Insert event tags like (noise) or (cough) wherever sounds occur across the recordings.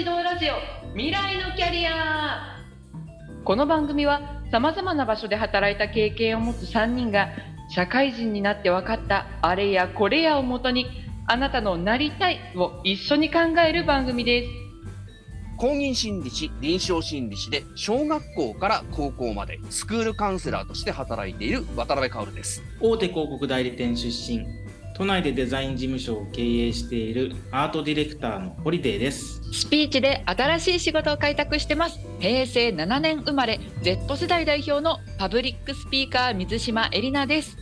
指導ラジオ未来のキャリアこの番組はさまざまな場所で働いた経験を持つ3人が社会人になって分かったあれやこれやをもとにあなたのなりたいを一緒に考える番組です公認心理師、臨床心理師で小学校から高校までスクールカウンセラーとして働いている渡辺薫です。大手広告代理店出身都内でデザイン事務所を経営しているアートディレクターのホリデーです。スピーチで新しい仕事を開拓してます。平成7年生まれ Z 世代代表のパブリックスピーカー水島エリナです。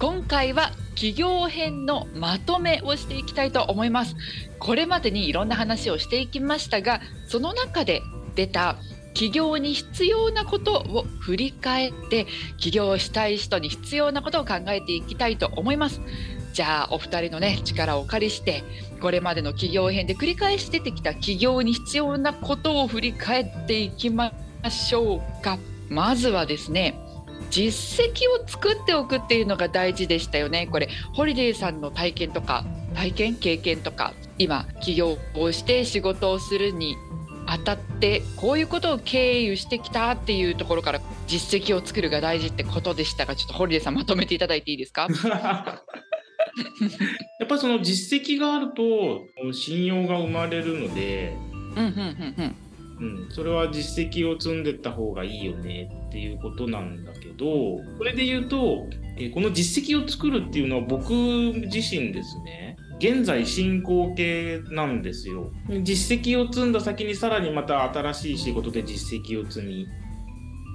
今回は起業編のまとめをしていきたいと思います。これまでにいろんな話をしていきましたがその中で出た起業に必要なことを振り返って起業したい人に必要なことを考えていきたいと思います。じゃあお二人のね力をお借りしてこれまでの企業編で繰り返し出てきた起業に必要なことを振り返っていきましょうか。まずはですね実績を作っておくっていうのが大事でしたよね。これホリデーさんの体験とか体験経験とか今起業をして仕事をするにあたってこういうことを経由してきたっていうところから実績を作るが大事ってことでしたがちょっとホリデーさんまとめていただいていいですか？(laughs) (laughs) やっぱりその実績があると信用が生まれるので、うんうんうんうん。うん、それは実績を積んでった方がいいよねっていうことなんだけどそれで言うと、えーこの実績を作るっていうのは僕自身ですね現在進行形なんですよ。実績を積んだ先にさらにまた新しい仕事で実績を積み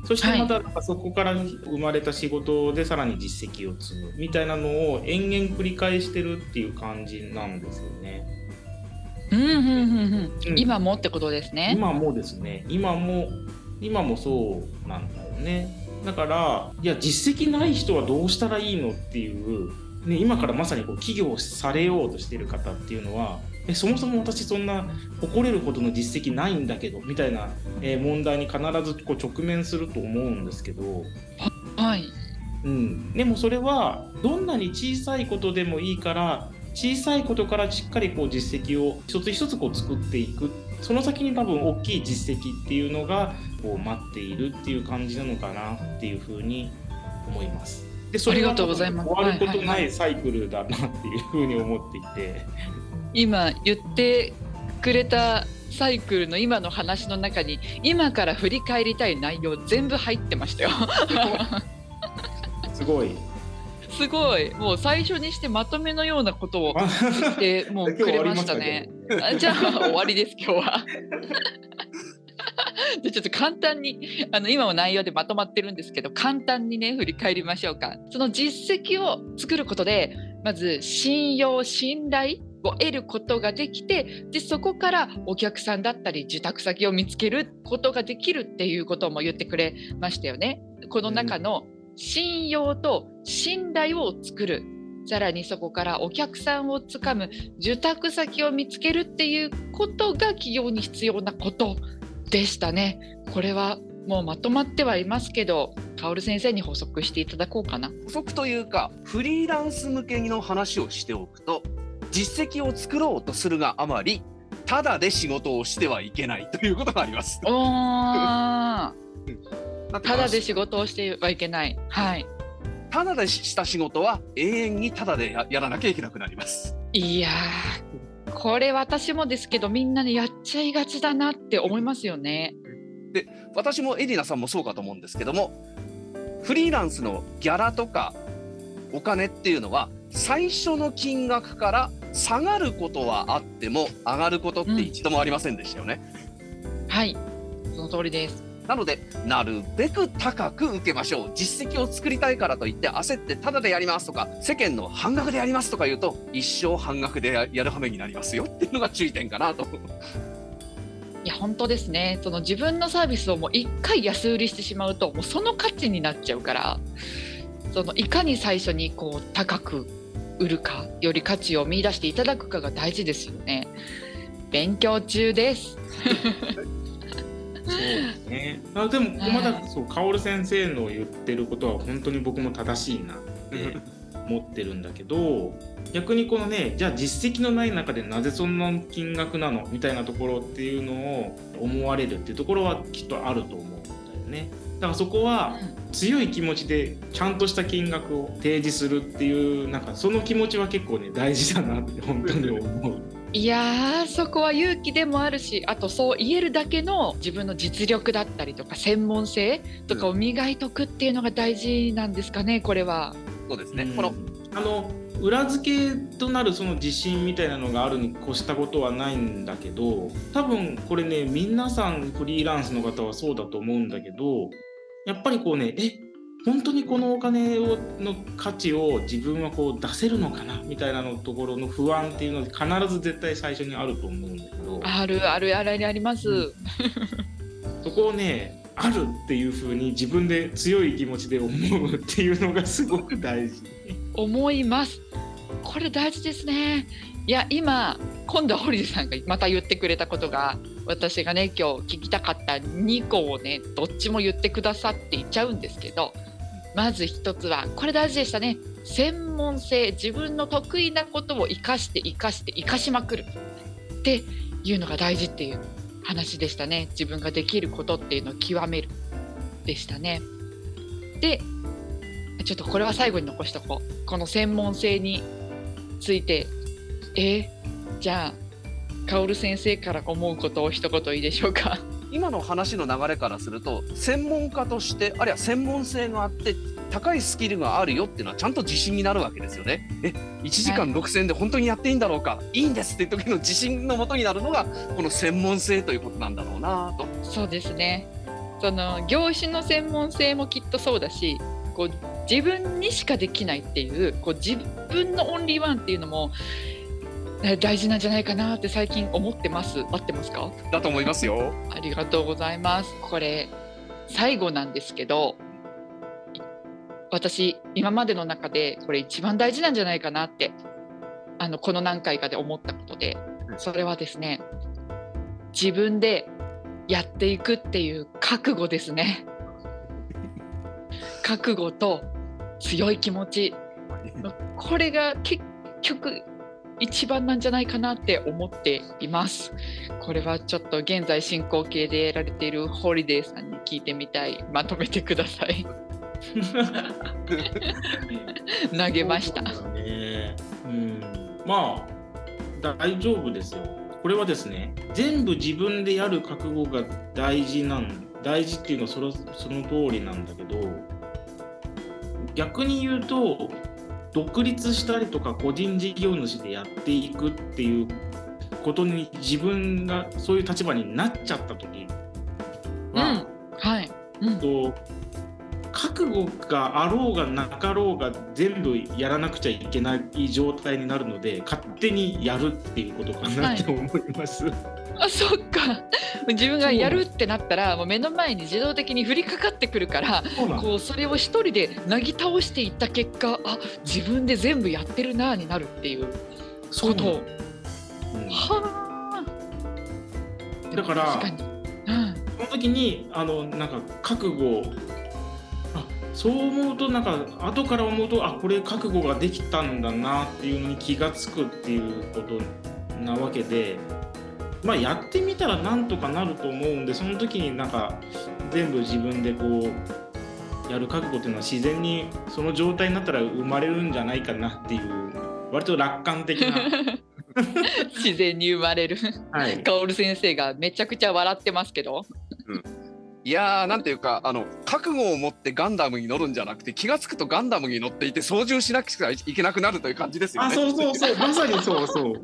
そしてまたそこから生まれた仕事でさらに実績を積むみたいなのを延々繰り返してるっていう感じなんですよね。うんうんうんうんうん今もってことですね。今もですね今も今もそうなんだよねだからいや実績ない人はどうしたらいいのっていう、ね、今からまさにこう起業されようとしてる方っていうのはえそもそも私そんな誇れるほどの実績ないんだけどみたいな、えー問題に必ずこう直面すると思うんですけど、はい。うん、でもそれはどんなに小さいことでもいいから小さいことからしっかりこう実績を一つ一つこう作っていくその先に多分大きい実績っていうのがこう待っているっていう感じなのかなっていうふうに思います。でそれありがとうございます終わることないサイクルだなっていうふうに思っていて、今言ってくれたサイクルの今の話の中に今から振り返りたい内容全部入ってましたよ。すごい。すごい。もう最初にしてまとめのようなことを言ってもうくれましたね。あじゃあ終わりです今日は。(laughs) じゃちょっと簡単にあの今も内容でまとまってるんですけど簡単にね振り返りましょうか。その実績を作ることでまず信用信頼を得ることができてでそこからお客さんだったり受託先を見つけることができるっていうことも言ってくれましたよね。この中の信用と信頼を作る。さらにそこからお客さんをつかむ。受託先を見つけるっていうことが企業に必要なこと。でしたね。これはもうまとまってはいますけど、カオル先生に補足していただこうかな。補足というかフリーランス向けの話をしておくと実績を作ろうとするがあまりただで仕事をしてはいけないということがあります。ただで仕事をしてはいけない。はい。ただでした仕事は永遠にただでややらなきゃいけなくなります。いやー、これ私もですけど、みんなでやっちゃいがちだなって思いますよね。私もエリナさんもそうかと思うんですけどもフリーランスのギャラとかお金っていうのは最初の金額から下がることはあっても上がることって一度もありませんでしたよね。はい。その通りです。なのでなるべく高く受けましょう。実績を作りたいからといって焦ってタダでやりますとか世間の半額でやりますとか言うと一生半額でややる羽目になりますよっていうのが注意点かなと。いや本当ですね。その自分のサービスをもう一回安売りしてしまうともうその価値になっちゃうからそのいかに最初にこう高く売るかより価値を見出していただくかが大事ですよね。勉強中です (laughs) そうですね。あでもまだそう薫先生の言ってることは本当に僕も正しいなって思ってるんだけど逆にこのねじゃあ実績のない中でなぜそんな金額なのみたいなところっていうのを思われるっていうところはきっとあると思うんだよね。だからそこは強い気持ちでちゃんとした金額を提示するっていうなんかその気持ちは結構ね大事だなって本当に思う。いやーそこは勇気でもあるしあとそう言えるだけの自分の実力だったりとか専門性とかを磨いとくっていうのが大事なんですかねこれは。そうですね、うんこのあの裏付けとなるその自信みたいなのがあるに越したことはないんだけど多分これね皆さんフリーランスの方はそうだと思うんだけどやっぱりこうねえ本当にこのお金をの価値を自分はこう出せるのかなみたいなのところの不安っていうのは必ず絶対最初にあると思うんだけどあるあるあるあります。うんそこをねあるっていう風に自分で強い気持ちで思うっていうのがすごく大事。思います。これ大事ですね。いや今今度は堀さんがまた言ってくれたことが私がね今日聞きたかった2個をねどっちも言ってくださって言っちゃうんですけどまず一つはこれ大事でしたね。専門性自分の得意なことを生かして生かして生かしまくる。っていうのが大事っていう話でしたね。自分ができることっていうのを極めるでしたね。でちょっとこれは最後に残しとこう。この専門性について。えじゃあ薫先生から思うことを一言いいでしょうか？今の話の流れからすると専門家としてあるいは専門性があって高いスキルがあるよっていうのはちゃんと自信になるわけですよね。え1時間6000円で本当にやっていいんだろうか、い、いんですっていう時の自信のもとになるのがこの専門性ということなんだろうなと。そうですねその業種の専門性もきっとそうだしこう自分にしかできないっていうこう自分のオンリーワンっていうのもえ大事なんじゃないかなって最近思ってます合ってますか？だと思いますよ。ありがとうございます。これ最後なんですけど、私今までの中でこれ一番大事なんじゃないかなってあのこの何回かで思ったことで、それはですね、自分でやっていくっていう覚悟ですね。(laughs) 覚悟と強い気持ち、これが結局一番なんじゃないかなって思っています。これはちょっと現在進行形でやられているホリデーさんに聞いてみたい。まとめてください。(laughs) 投げました。そうだね。うん。まあ大丈夫ですよ。これはですね、全部自分でやる覚悟が大事なん大事っていうのはそのその通りなんだけど、逆に言うと独立したりとか個人事業主でやっていくっていうことに自分がそういう立場になっちゃった時は、はい。うん。と覚悟があろうがなかろうが全部やらなくちゃいけない状態になるので勝手にやるっていうことかなって思います。あ、そっか。自分がやるってなったら、もう目の前に自動的に降りかかってくるから、こうそれを一人でなぎ倒していった結果、あ、自分で全部やってるなーになるっていうことうんはあ。だから確かに。うん。その時にあのなんか覚悟あそう思うとなんか後から思うとあこれ覚悟ができたんだなっていうのに気がつくっていうことなわけでまあやってみたらなんとかなると思うんでその時になんか全部自分でこうやる覚悟っていうのは自然にその状態になったら生まれるんじゃないかなっていう割と楽観的な。自然に生まれる。はいカオル先生がめちゃくちゃ笑ってますけど。いやーなんていうかあの覚悟を持ってガンダムに乗るんじゃなくて気が付くとガンダムに乗っていて操縦しなくちゃいけなくなるという感じですよあ、ね。そうそうそう、まさにそうそう。う (laughs) ん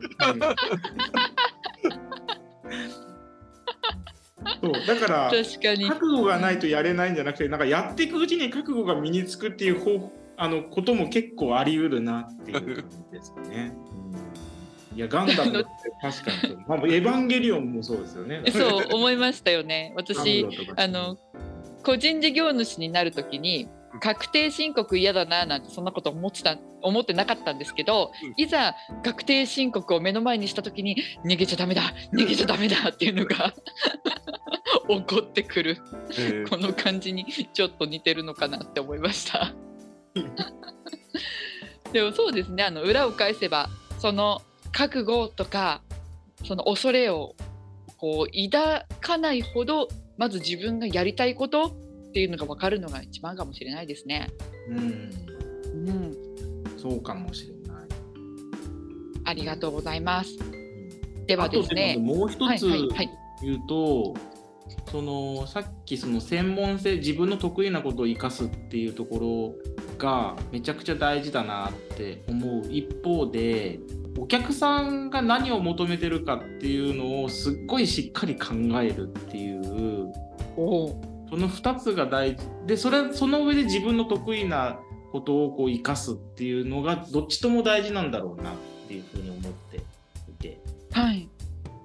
そうだから確かに。覚悟がないとやれないんじゃなくてなんかやっていくうちに覚悟が身につくっていう方あのことも結構あり得るなっていう感じですね。うん、いやガンダムって確かにまあ、エヴァンゲリオンもそうですよね。(laughs) そう思いましたよね。私あの個人事業主になるときに確定申告嫌だななんてそんなこと思ってた思ってなかったんですけど、うん。いざ確定申告を目の前にしたときに逃げちゃダメだ逃げちゃダメだっていうのが (laughs) 起こってくる。えーこの感じにちょっと似てるのかなって思いました。(laughs) でもそうですねあの裏を返せばその覚悟とかその恐れをこう抱かないほどまず自分がやりたいことっていうのが分かるのが一番かもしれないですね。うん、うん、そうかもしれない。ありがとうございます。でではですね。もう一つ。言うと、そのさっきその専門性自分の得意なことを生かすっていうところがめちゃくちゃ大事だなって思う一方でお客さんが何を求めてるかっていうのをすっごいしっかり考えるっていう。その2つが大事でそれその上で自分の得意なことをこう生かすっていうのがどっちとも大事なんだろうなっていうふうに思っていて。はい。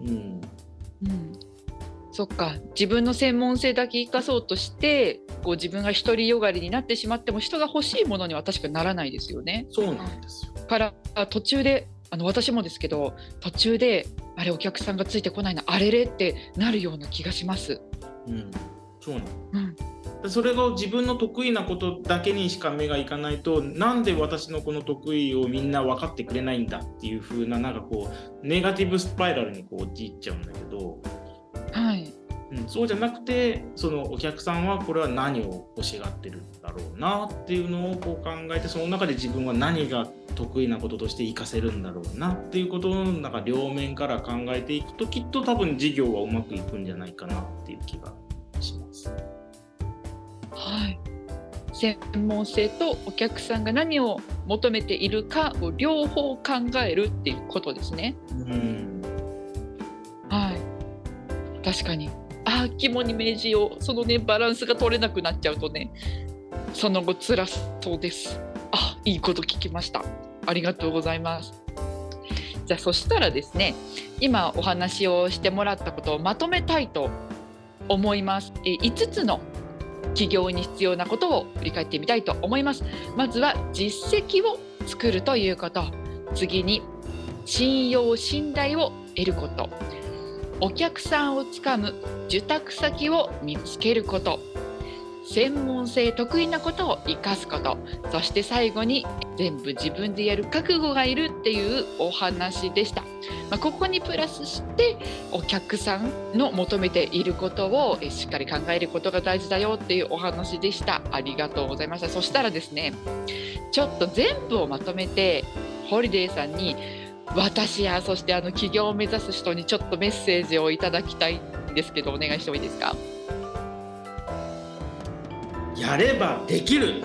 うんうん。そっか自分の専門性だけ生かそうとしてこう自分が独りよがりになってしまっても人が欲しいものには確かにならないですよね。そうなんですよ。から途中であの私もですけど途中であれお客さんがついてこないなあれれってなるような気がします。うん、そうなの。うんでそれが自分の得意なことだけにしか目がいかないとなんで私のこの得意をみんな分かってくれないんだっていう風ななんかこうネガティブスパイラルにこう陥っちゃうんだけど、はい。うん、そうじゃなくてそのお客さんはこれは何を欲しがってるんだろうなっていうのをこう考えてその中で自分は何が得意なこととして活かせるんだろうなっていうことのなんか両面から考えていくときっと多分事業はうまくいくんじゃないかなっていう気がします。はい。専門性とお客さんが何を求めているかを両方考えるっていうことですね。うんはい。確かに。ああ、肝に銘じよう。そのね、バランスが取れなくなっちゃうとね、その後辛そうです。あ、いいこと聞きました。ありがとうございます。じゃあ、そしたらですね、今お話をしてもらったことをまとめたいと思います。5つの企業に必要なことを振り返ってみたいと思います。まずは実績を作るということ。次に信用信頼を得ること。お客さんをつかむ受託先を見つけること。専門性得意なことを生かすこと。そして最後に全部自分でやる覚悟がいるっていうお話でした。まあ、ここにプラスしてお客さんの求めていることをえしっかり考えることが大事だよっていうお話でした。ありがとうございました。そしたらですね、ちょっと全部をまとめてホリデーさんに私やそしてあの起業を目指す人にちょっとメッセージをいただきたいんですけどお願いしてもいいですか？やればできる。(laughs)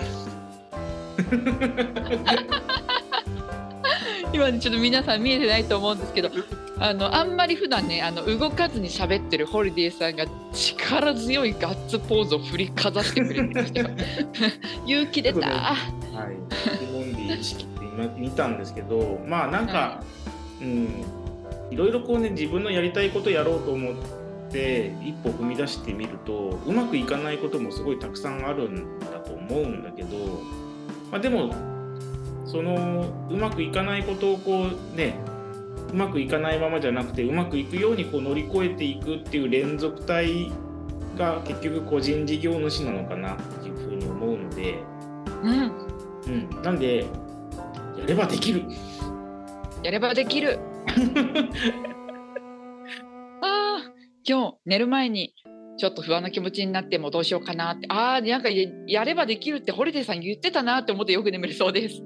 今ねちょっと皆さん見えてないと思うんですけどあのあんまり普段ねあの動かずに喋ってるホリデーさんが力強いガッツポーズを振りかざしてくれてましたよ勇気出た。はい、モンディ意識って今見たんですけどまあなんか、うん。いろいろこうね自分のやりたいことやろうと思って一歩踏み出してみるとうまくいかないこともすごいたくさんあるんだと思うんだけど、まあ、でもそのうまくいかないことをこうねうまくいかないままじゃなくてうまくいくようにこう乗り越えていくっていう連続体が結局個人事業主なのかなっていうふうに思うので。うんうん、なんで、やればできる。やればできる (laughs) 今日寝る前にちょっと不安な気持ちになってもどうしようかなって。ああなんかやればできるってホリデーさん言ってたなって思ってよく眠れそうです。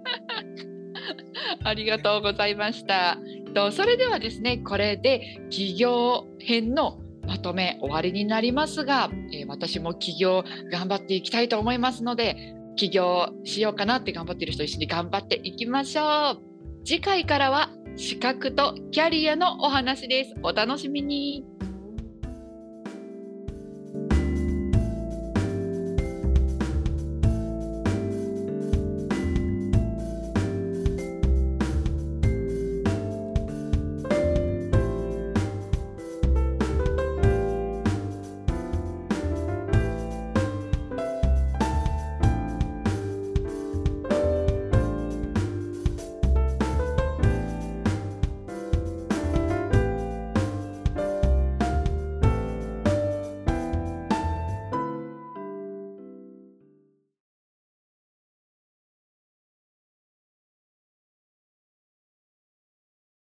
(laughs) ありがとうございました。とそれではですねこれで企業編のまとめ終わりになりますが、え私も起業頑張っていきたいと思いますので起業しようかなって頑張ってる人一緒に頑張っていきましょう。次回からは資格とキャリアのお話です。お楽しみに。